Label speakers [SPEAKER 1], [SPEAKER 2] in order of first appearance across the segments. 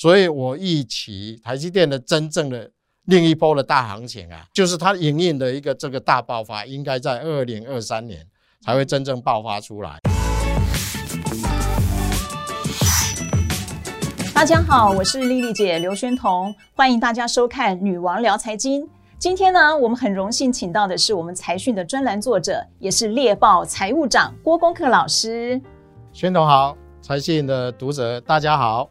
[SPEAKER 1] 所以我预期台积电的真正的另一波的大行情啊，就是它营运的一个这个大爆发，应该在二零二三年才会真正爆发出来。
[SPEAKER 2] 大家好，我是丽丽姐刘宣彤，欢迎大家收看《女王聊财经》。今天呢，我们很荣幸请到的是我们财讯的专栏作者，也是猎豹财务长郭功克老师。
[SPEAKER 1] 宣彤好，财讯的读者大家好。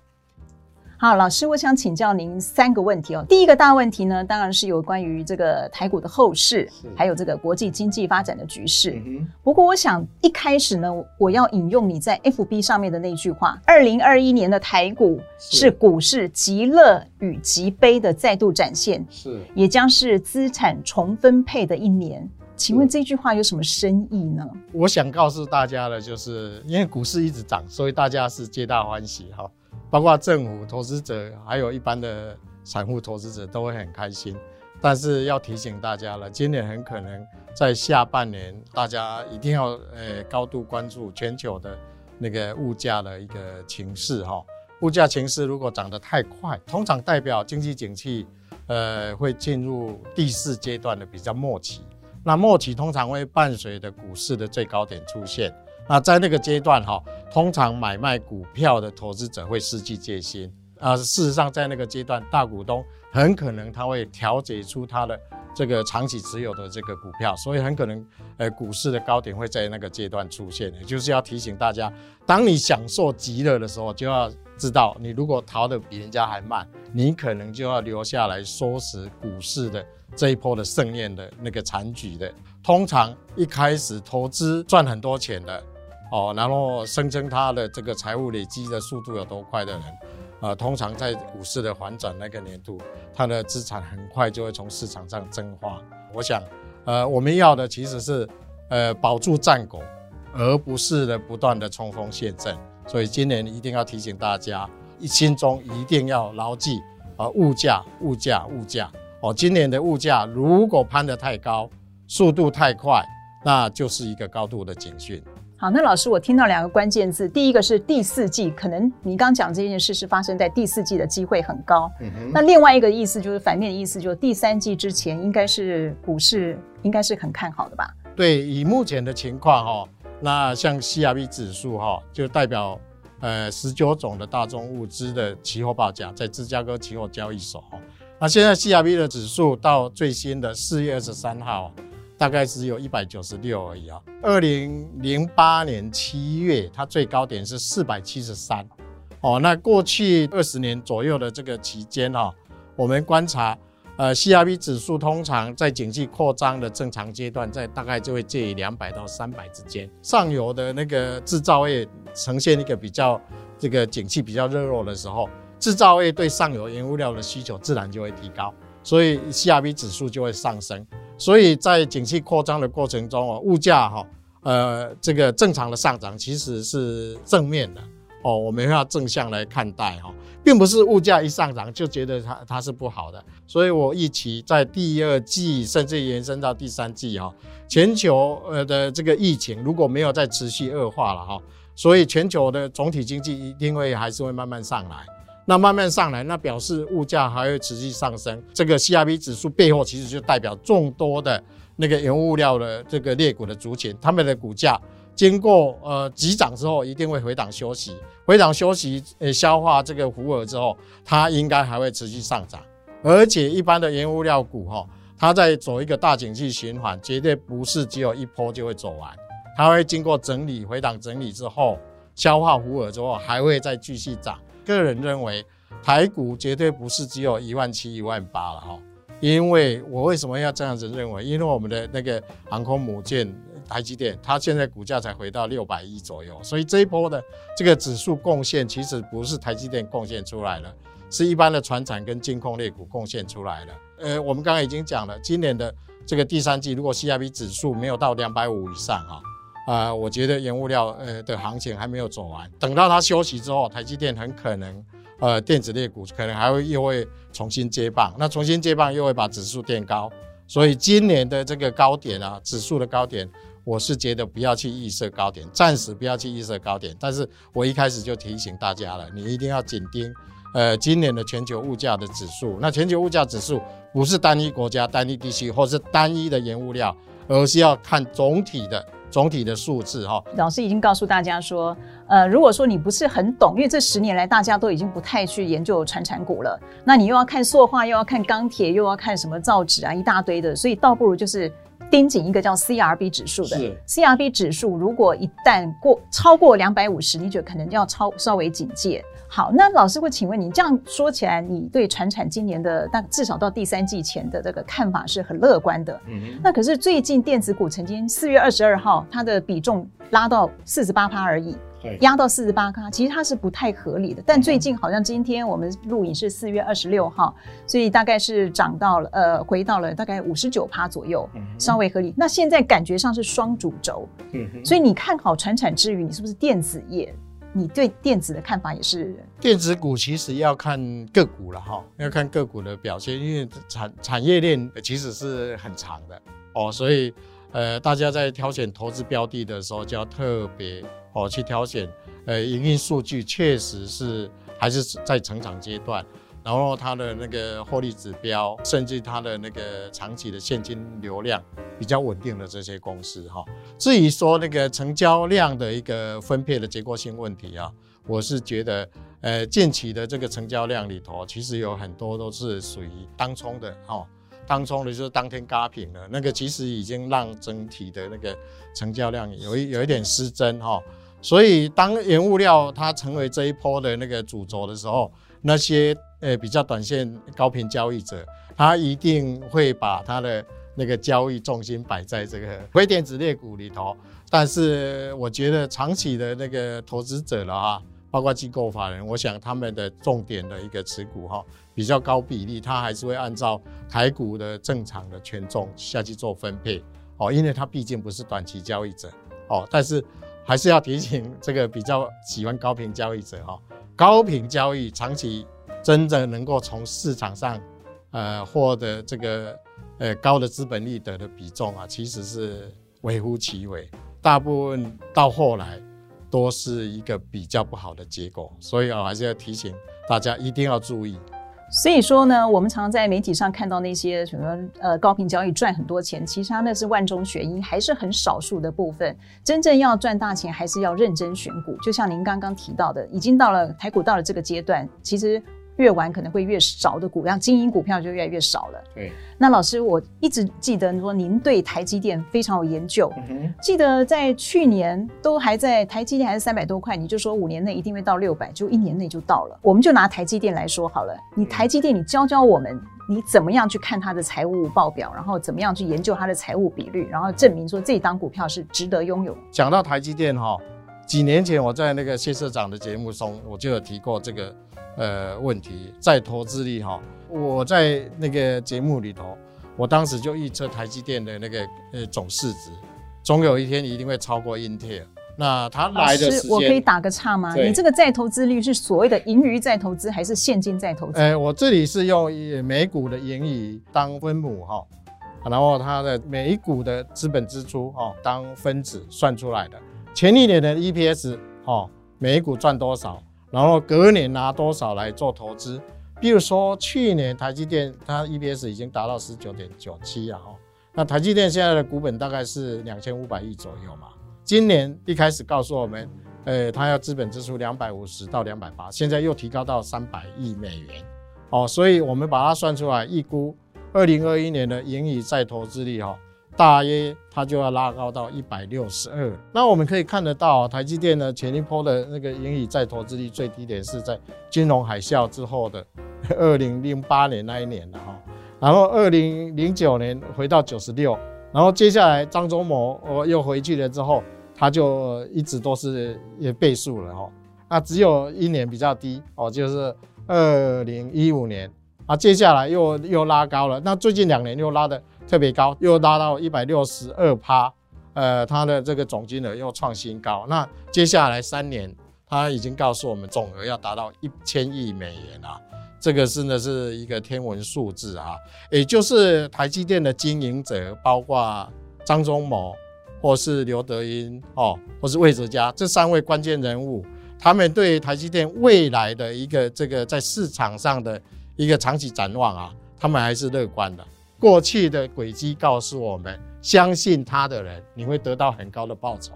[SPEAKER 2] 好，老师，我想请教您三个问题哦。第一个大问题呢，当然是有关于这个台股的后市，还有这个国际经济发展的局势。嗯、不过，我想一开始呢，我要引用你在 FB 上面的那句话：二零二一年的台股是股市极乐与极悲的再度展现，是，也将是资产重分配的一年。请问这句话有什么深意呢？
[SPEAKER 1] 我想告诉大家的就是，因为股市一直涨，所以大家是皆大欢喜哈。包括政府投资者，还有一般的散户投资者都会很开心。但是要提醒大家了，今年很可能在下半年，大家一定要呃高度关注全球的那个物价的一个情势哈。物价情势如果涨得太快，通常代表经济景气呃会进入第四阶段的比较末期。那末期通常会伴随着股市的最高点出现。那在那个阶段哈，通常买卖股票的投资者会失去戒心啊。事实上，在那个阶段，大股东很可能他会调节出他的这个长期持有的这个股票，所以很可能呃股市的高点会在那个阶段出现。也就是要提醒大家，当你享受极乐的时候，就要知道你如果逃得比人家还慢，你可能就要留下来收拾股市的这一波的盛宴的那个残局的。通常一开始投资赚很多钱的。哦，然后声称他的这个财务累积的速度有多快的人，呃，通常在股市的反转那个年度，他的资产很快就会从市场上蒸发。我想，呃，我们要的其实是，呃，保住战果，而不是的不断的冲锋陷阵。所以今年一定要提醒大家，一心中一定要牢记啊、呃，物价，物价，物价。哦，今年的物价如果攀得太高，速度太快，那就是一个高度的警讯。
[SPEAKER 2] 好，那老师，我听到两个关键字，第一个是第四季，可能你刚讲这件事是发生在第四季的机会很高。嗯哼。那另外一个意思就是反面的意思，就是第三季之前应该是股市应该是很看好的吧？
[SPEAKER 1] 对，以目前的情况哈，那像 CRB 指数哈，就代表呃十九种的大宗物资的期货报价在芝加哥期货交易所哈。那现在 CRB 的指数到最新的四月二十三号。大概只有一百九十六而已啊。二零零八年七月，它最高点是四百七十三。哦，那过去二十年左右的这个期间哈，我们观察，呃，CRB 指数通常在景气扩张的正常阶段，在大概就会介于两百到三百之间。上游的那个制造业呈现一个比较这个景气比较热络的时候，制造业对上游原物料的需求自然就会提高，所以 CRB 指数就会上升。所以在景气扩张的过程中哦，物价哈，呃，这个正常的上涨其实是正面的哦，我们要正向来看待哈，并不是物价一上涨就觉得它它是不好的。所以我预期在第二季甚至延伸到第三季哈，全球呃的这个疫情如果没有再持续恶化了哈，所以全球的总体经济一定会还是会慢慢上来。那慢慢上来，那表示物价还会持续上升。这个 CRB 指数背后其实就代表众多的那个原物料的这个裂股的族群，他们的股价经过呃急涨之后，一定会回档休息，回档休息，呃消化这个浮额之后，它应该还会持续上涨。而且一般的原物料股哈，它在走一个大景气循环，绝对不是只有一波就会走完，它会经过整理、回档整理之后，消化浮额之后，还会再继续涨。个人认为，台股绝对不是只有一万七、一万八了哈。因为我为什么要这样子认为？因为我们的那个航空母舰台积电，它现在股价才回到六百亿左右，所以这一波的这个指数贡献其实不是台积电贡献出来了，是一般的船产跟金控类股贡献出来了。呃，我们刚刚已经讲了，今年的这个第三季，如果 CRB 指数没有到两百五以上哈。啊、呃，我觉得原物料呃的行情还没有走完，等到它休息之后，台积电很可能呃电子类股可能还会又会重新接棒，那重新接棒又会把指数垫高，所以今年的这个高点啊，指数的高点，我是觉得不要去预设高点，暂时不要去预设高点，但是我一开始就提醒大家了，你一定要紧盯呃今年的全球物价的指数。那全球物价指数不是单一国家、单一地区或是单一的原物料，而是要看总体的。总体的数字哈，
[SPEAKER 2] 老师已经告诉大家说，呃，如果说你不是很懂，因为这十年来大家都已经不太去研究传产股了，那你又要看塑化，又要看钢铁，又要看什么造纸啊，一大堆的，所以倒不如就是盯紧一个叫 CRB 指数的。CRB 指数如果一旦过超过两百五十，你觉得可能要超稍微警戒。好，那老师会请问你，这样说起来，你对船产今年的但至少到第三季前的这个看法是很乐观的。嗯哼。那可是最近电子股曾经四月二十二号它的比重拉到四十八趴而已，对，压到四十八趴，其实它是不太合理的。但最近好像今天我们录影是四月二十六号，所以大概是涨到了呃回到了大概五十九趴左右，嗯，稍微合理。那现在感觉上是双主轴，嗯哼。所以你看好传产之余，你是不是电子业？你对电子的看法也是？
[SPEAKER 1] 电子股其实要看个股了哈，要看个股的表现，因为产产业链其实是很长的哦，所以呃，大家在挑选投资标的的时候就要特别哦去挑选，呃，营运数据确实是还是在成长阶段。然后它的那个获利指标，甚至它的那个长期的现金流量比较稳定的这些公司哈。至于说那个成交量的一个分配的结构性问题啊，我是觉得，呃，近期的这个成交量里头，其实有很多都是属于当冲的哈，当冲的就是当天轧平了，那个其实已经让整体的那个成交量有一有一点失真哈。所以当原物料它成为这一波的那个主轴的时候，那些呃比较短线高频交易者，他一定会把他的那个交易重心摆在这个非电子类股里头。但是我觉得长期的那个投资者了啊，包括机构法人，我想他们的重点的一个持股哈，比较高比例，他还是会按照台股的正常的权重下去做分配哦，因为他毕竟不是短期交易者哦。但是还是要提醒这个比较喜欢高频交易者哈。高频交易长期真正能够从市场上，呃，获得这个呃高的资本利得的比重啊，其实是微乎其微，大部分到后来都是一个比较不好的结果，所以啊，还是要提醒大家一定要注意。
[SPEAKER 2] 所以说呢，我们常常在媒体上看到那些什么呃高频交易赚很多钱，其实它那是万中选一，还是很少数的部分。真正要赚大钱，还是要认真选股。就像您刚刚提到的，已经到了台股到了这个阶段，其实。越玩可能会越少的股票，精英股票就越来越少了。对，那老师，我一直记得说您对台积电非常有研究。嗯，记得在去年都还在台积电还是三百多块，你就说五年内一定会到六百，就一年内就到了。我们就拿台积电来说好了，你台积电，你教教我们，你怎么样去看它的财务报表，然后怎么样去研究它的财务比率，然后证明说这档股票是值得拥有。
[SPEAKER 1] 讲到台积电哈，几年前我在那个谢社长的节目中，我就有提过这个。呃，问题再投资率哈，我在那个节目里头，我当时就预测台积电的那个呃总市值，总有一天一定会超过英特尔。那他来的时间，
[SPEAKER 2] 我可以打个岔吗？你这个再投资率是所谓的盈余再投资，还是现金再投资？
[SPEAKER 1] 呃，我这里是用每股的盈余当分母哈，然后它的每一股的资本支出哈当分子算出来的。前一年的 EPS 哈，每股赚多少？然后隔年拿多少来做投资？比如说去年台积电它 EPS 已经达到十九点九七啊，那台积电现在的股本大概是两千五百亿左右嘛。今年一开始告诉我们，呃，它要资本支出两百五十到两百八，现在又提高到三百亿美元，哦，所以我们把它算出来，预估二零二一年的盈余再投资率哈。大约它就要拉高到一百六十二。那我们可以看得到，台积电呢前一波的那个盈余再投资率最低点是在金融海啸之后的 二零零八年那一年的哈，然后二零零九年回到九十六，然后接下来张忠谋我又回去了之后，它就一直都是也倍数了哈。那只有一年比较低哦，就是二零一五年啊，接下来又又拉高了。那最近两年又拉的。特别高，又拉到一百六十二趴，呃，它的这个总金额又创新高。那接下来三年，它已经告诉我们总额要达到一千亿美元啊，这个真的是一个天文数字啊！也就是台积电的经营者，包括张忠谋或是刘德音哦，或是魏哲家这三位关键人物，他们对台积电未来的一个这个在市场上的一个长期展望啊，他们还是乐观的。过去的轨迹告诉我们，相信他的人，你会得到很高的报酬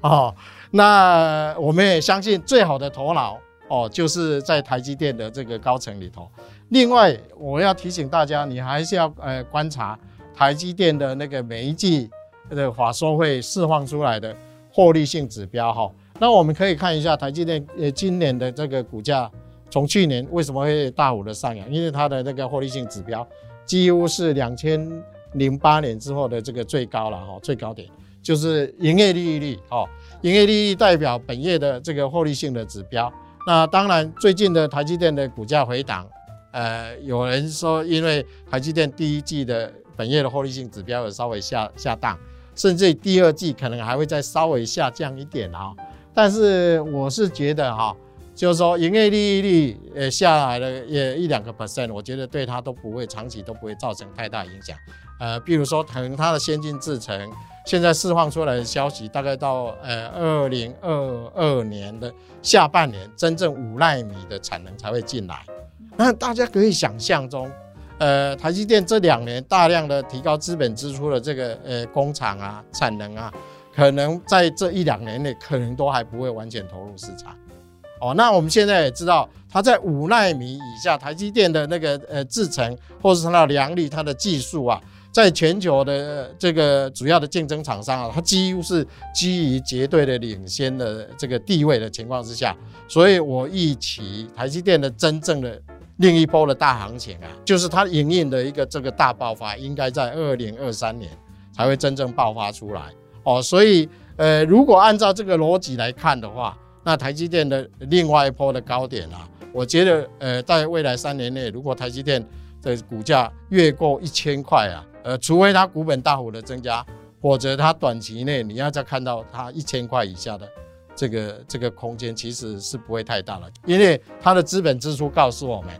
[SPEAKER 1] 哦。那我们也相信最好的头脑哦，就是在台积电的这个高层里头。另外，我要提醒大家，你还是要呃观察台积电的那个每一季的法说会释放出来的获利性指标哈。那我们可以看一下台积电呃今年的这个股价，从去年为什么会大幅的上扬？因为它的那个获利性指标。几乎是两千零八年之后的这个最高了哈，最高点就是营业利率哦，营业利率代表本业的这个获利性的指标。那当然，最近的台积电的股价回档，呃，有人说因为台积电第一季的本业的获利性指标有稍微下下档，甚至第二季可能还会再稍微下降一点啊。但是我是觉得哈。就是说，营业利率呃下来了也一两个 percent，我觉得对它都不会长期都不会造成太大影响。呃，比如说，可能它的先进制程现在释放出来的消息，大概到呃二零二二年的下半年，真正五奈米的产能才会进来。那大家可以想象中，呃，台积电这两年大量的提高资本支出的这个呃工厂啊产能啊，可能在这一两年内可能都还不会完全投入市场。哦，那我们现在也知道，它在五纳米以下，台积电的那个呃制程，或者是它的良率、它的技术啊，在全球的这个主要的竞争厂商啊，它几乎是基于绝对的领先的这个地位的情况之下，所以我预期台积电的真正的另一波的大行情啊，就是它营运的一个这个大爆发，应该在二零二三年才会真正爆发出来。哦，所以呃，如果按照这个逻辑来看的话，那台积电的另外一波的高点啊，我觉得，呃，在未来三年内，如果台积电的股价越过一千块啊，呃，除非它股本大幅的增加，否则它短期内你要再看到它一千块以下的这个这个空间，其实是不会太大了，因为它的资本支出告诉我们，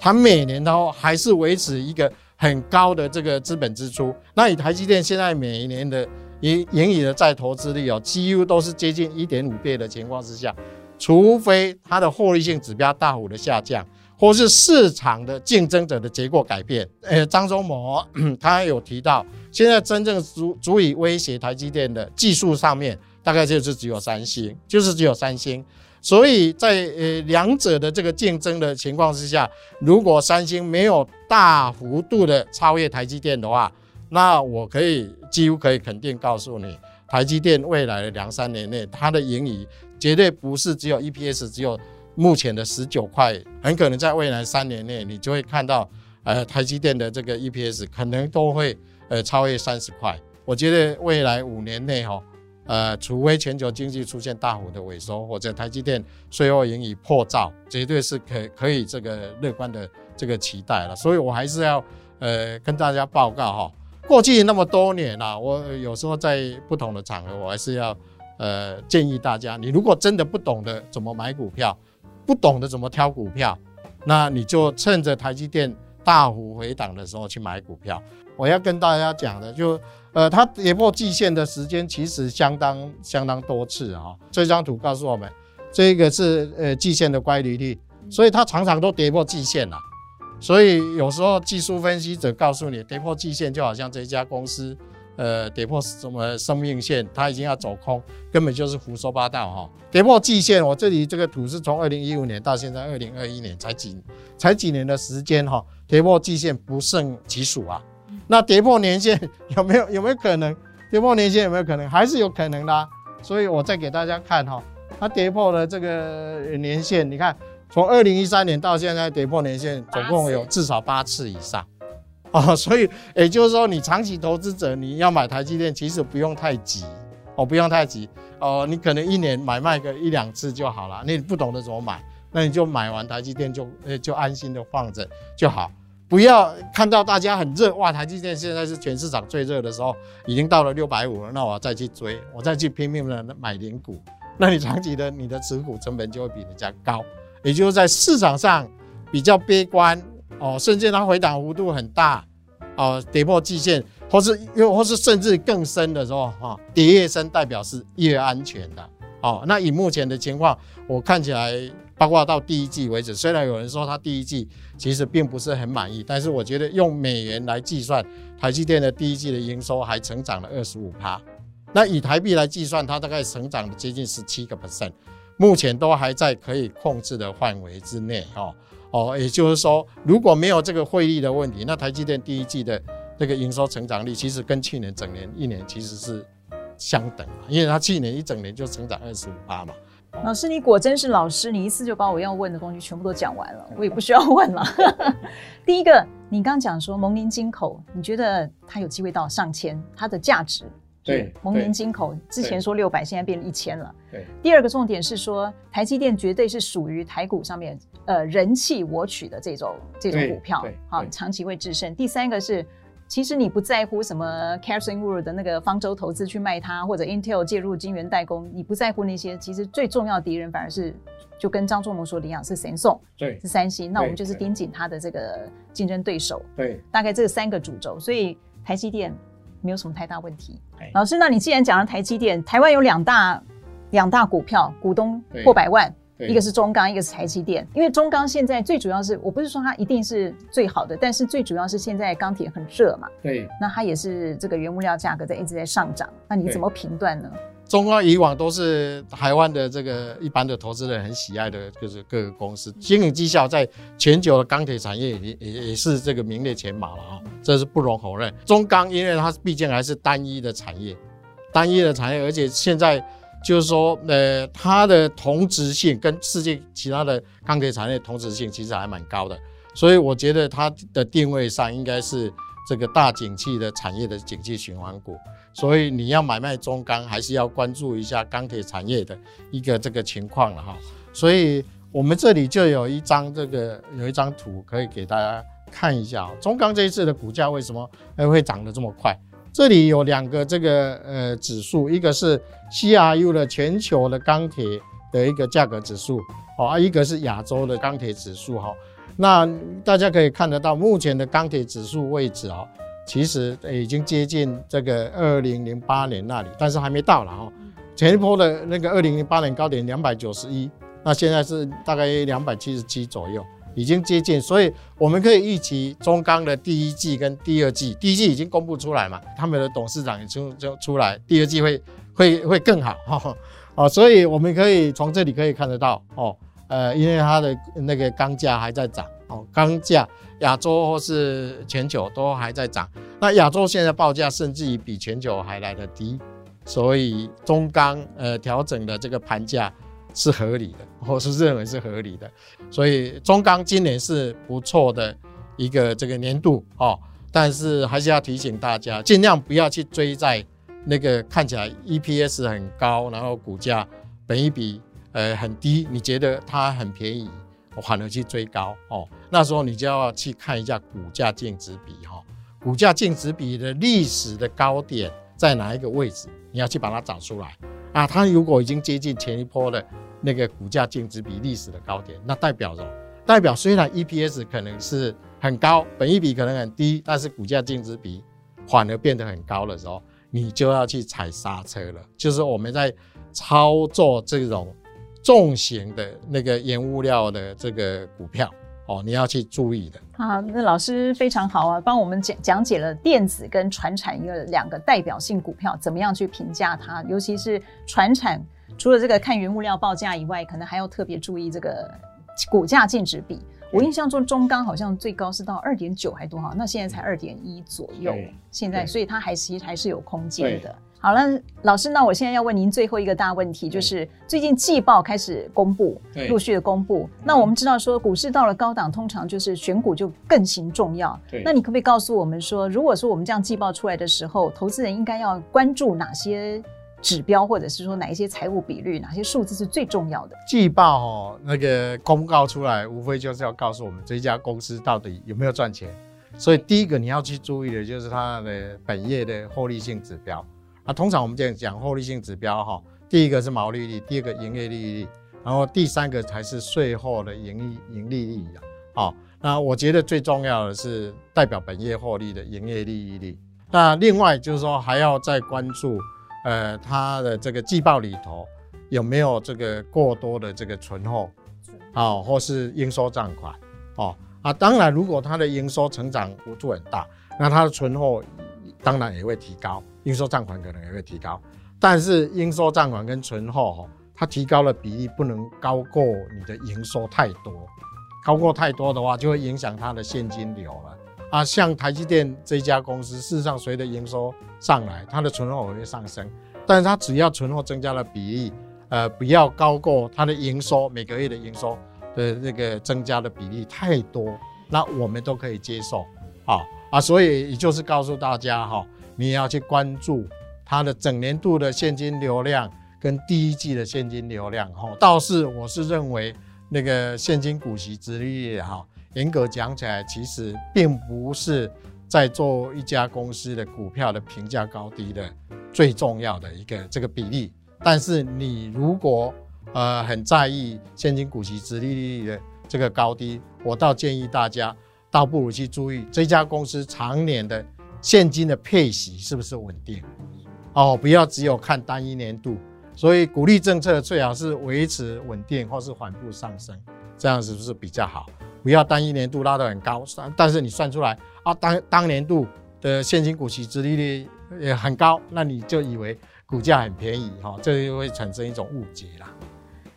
[SPEAKER 1] 它每年都还是维持一个很高的这个资本支出。那以台积电现在每一年的盈盈余的再投资率哦，几乎都是接近一点五倍的情况之下，除非它的获利性指标大幅的下降，或是市场的竞争者的结构改变。呃，张忠谋 他有提到，现在真正足足以威胁台积电的技术上面，大概就是只有三星，就是只有三星。所以在呃两者的这个竞争的情况之下，如果三星没有大幅度的超越台积电的话，那我可以几乎可以肯定告诉你，台积电未来的两三年内，它的盈余绝对不是只有 EPS 只有目前的十九块，很可能在未来三年内，你就会看到，呃，台积电的这个 EPS 可能都会呃超越三十块。我觉得未来五年内哈，呃，除非全球经济出现大幅的萎缩，或者台积电税后盈余破兆，绝对是可可以这个乐观的这个期待了。所以我还是要呃跟大家报告哈。过去那么多年了，我有时候在不同的场合，我还是要呃建议大家，你如果真的不懂得怎么买股票，不懂得怎么挑股票，那你就趁着台积电大幅回档的时候去买股票。我要跟大家讲的就，呃，它跌破季线的时间其实相当相当多次啊。这张图告诉我们，这个是呃季线的乖离率，所以它常常都跌破季线了。所以有时候技术分析者告诉你，跌破季线就好像这家公司，呃，跌破什么生命线，它已经要走空，根本就是胡说八道哈。跌破季线，我这里这个图是从二零一五年到现在二零二一年才几才几年的时间哈，跌破季线不胜其数啊。那跌破年线有没有有没有可能？跌破年线有没有可能？还是有可能的。所以我再给大家看哈，它跌破了这个年线，你看。从二零一三年到现在跌破年线，总共有至少八次以上，哦，所以也就是说，你长期投资者你要买台积电，其实不用太急，哦，不用太急，哦，你可能一年买卖个一两次就好了。你不懂得怎么买，那你就买完台积电就呃就安心的放着就好，不要看到大家很热哇，台积电现在是全市场最热的时候，已经到了六百五了，那我再去追，我再去拼命的买零股，那你长期的你的持股成本就会比人家高。也就是在市场上比较悲观哦，甚至它回档幅度很大哦，跌破季线，或是又或是甚至更深的时候哈，跌越深代表是越安全的哦，那以目前的情况，我看起来，包括到第一季为止，虽然有人说它第一季其实并不是很满意，但是我觉得用美元来计算，台积电的第一季的营收还成长了二十五趴。那以台币来计算，它大概成长了接近十七个 percent，目前都还在可以控制的范围之内。哦哦，也就是说，如果没有这个汇率的问题，那台积电第一季的这个营收成长率，其实跟去年整年一年其实是。相等，因为他去年一整年就成长二十五八嘛。
[SPEAKER 2] 老师，你果真是老师，你一次就把我要问的东西全部都讲完了，我也不需要问了。第一个，你刚讲说蒙宁金口，你觉得它有机会到上千，它的价值？
[SPEAKER 1] 对，
[SPEAKER 2] 蒙宁金口之前说六百，现在变成一千了。
[SPEAKER 1] 对。
[SPEAKER 2] 第二个重点是说，台积电绝对是属于台股上面呃人气我取的这种这种股票，好，长期会制胜。第三个是。其实你不在乎什么 Carson Wood 的那个方舟投资去卖它，或者 Intel 介入晶圆代工，你不在乎那些。其实最重要的敌人反而是，就跟张忠谋说的一样，是 Samsung，
[SPEAKER 1] 对，
[SPEAKER 2] 是三星。那我们就是盯紧它的这个竞争对手。
[SPEAKER 1] 对，
[SPEAKER 2] 大概这三个主轴，所以台积电没有什么太大问题。老师，那你既然讲了台积电，台湾有两大两大股票，股东破百万。一个是中钢，一个是台积电。因为中钢现在最主要是，我不是说它一定是最好的，但是最主要是现在钢铁很热嘛。
[SPEAKER 1] 对。
[SPEAKER 2] 那它也是这个原物料价格在一直在上涨。那你怎么评断呢？
[SPEAKER 1] 中钢以往都是台湾的这个一般的投资人很喜爱的，就是各个公司经营绩效在全球的钢铁产业也也也是这个名列前茅了啊，这是不容否认。中钢因为它毕竟还是单一的产业，单一的产业，而且现在。就是说，呃，它的同质性跟世界其他的钢铁产业同质性其实还蛮高的，所以我觉得它的定位上应该是这个大景气的产业的景气循环股。所以你要买卖中钢，还是要关注一下钢铁产业的一个这个情况了哈。所以我们这里就有一张这个有一张图可以给大家看一下，中钢这一次的股价为什么还会涨得这么快？这里有两个这个呃指数，一个是 CRU 的全球的钢铁的一个价格指数，哦，一个是亚洲的钢铁指数哈。那大家可以看得到，目前的钢铁指数位置啊，其实已经接近这个二零零八年那里，但是还没到了哈。前一波的那个二零零八年高点两百九十一，那现在是大概两百七十七左右。已经接近，所以我们可以预期中钢的第一季跟第二季，第一季已经公布出来嘛，他们的董事长也出就出来，第二季会会会更好哈哦，所以我们可以从这里可以看得到哦，呃，因为它的那个钢价还在涨哦，钢价亚洲或是全球都还在涨，那亚洲现在报价甚至于比全球还来得低，所以中钢呃调整的这个盘价。是合理的，我是认为是合理的，所以中钢今年是不错的一个这个年度哦，但是还是要提醒大家，尽量不要去追在那个看起来 EPS 很高，然后股价本一比呃很低，你觉得它很便宜，我反而去追高哦，那时候你就要去看一下股价净值比哈，股价净值比的历史的高点在哪一个位置，你要去把它找出来啊，它如果已经接近前一波的。那个股价净值比历史的高点，那代表什么，代表虽然 EPS 可能是很高，本益比可能很低，但是股价净值比反而变得很高的时候，你就要去踩刹车了。就是我们在操作这种重型的那个原物料的这个股票哦，你要去注意的。
[SPEAKER 2] 好，那老师非常好啊，帮我们讲讲解了电子跟船产一个两个代表性股票，怎么样去评价它，尤其是船产。除了这个看原物料报价以外，可能还要特别注意这个股价净值比。我印象中中钢好像最高是到二点九还多哈，那现在才二点一左右。现在所以它还其实还是有空间的。好了，老师，那我现在要问您最后一个大问题，就是最近季报开始公布，陆续的公布。那我们知道说股市到了高档，通常就是选股就更形重要。对那你可不可以告诉我们说，如果说我们这样季报出来的时候，投资人应该要关注哪些？指标，或者是说哪一些财务比率，哪些数字是最重要的？
[SPEAKER 1] 季报哦，那个公告出来，无非就是要告诉我们这家公司到底有没有赚钱。所以第一个你要去注意的就是它的本业的获利性指标。啊，通常我们这样讲获利性指标哈，第一个是毛利率，第二个营业利率，然后第三个才是税后的盈利盈利率啊。好，那我觉得最重要的是代表本业获利的营业利率。那另外就是说还要再关注。呃，它的这个季报里头有没有这个过多的这个存货，啊，或是应收账款，哦啊，当然如果它的营收成长幅度很大，那它的存货当然也会提高，应收账款可能也会提高，但是应收账款跟存货哈，它提高的比例不能高过你的营收太多，高过太多的话就会影响它的现金流了。啊，像台积电这家公司，事实上随着营收上来，它的存货会上升，但是它只要存货增加的比例，呃，不要高过它的营收，每个月的营收的那个增加的比例太多，那我们都可以接受。啊啊，所以也就是告诉大家哈，你要去关注它的整年度的现金流量跟第一季的现金流量哈。倒是我是认为那个现金股息殖利率哈。严格讲起来，其实并不是在做一家公司的股票的评价高低的最重要的一个这个比例。但是你如果呃很在意现金股息殖利率的这个高低，我倒建议大家倒不如去注意这家公司常年的现金的配息是不是稳定哦，不要只有看单一年度。所以鼓励政策最好是维持稳定或是缓步上升，这样是不是比较好？不要单一年度拉得很高，但是你算出来啊，当当年度的现金股息殖利率也很高，那你就以为股价很便宜哈，这就会产生一种误解啦。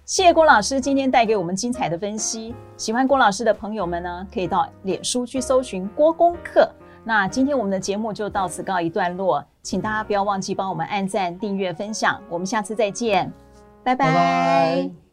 [SPEAKER 2] 谢谢郭老师今天带给我们精彩的分析，喜欢郭老师的朋友们呢，可以到脸书去搜寻郭功课。那今天我们的节目就到此告一段落，请大家不要忘记帮我们按赞、订阅、分享，我们下次再见，拜拜。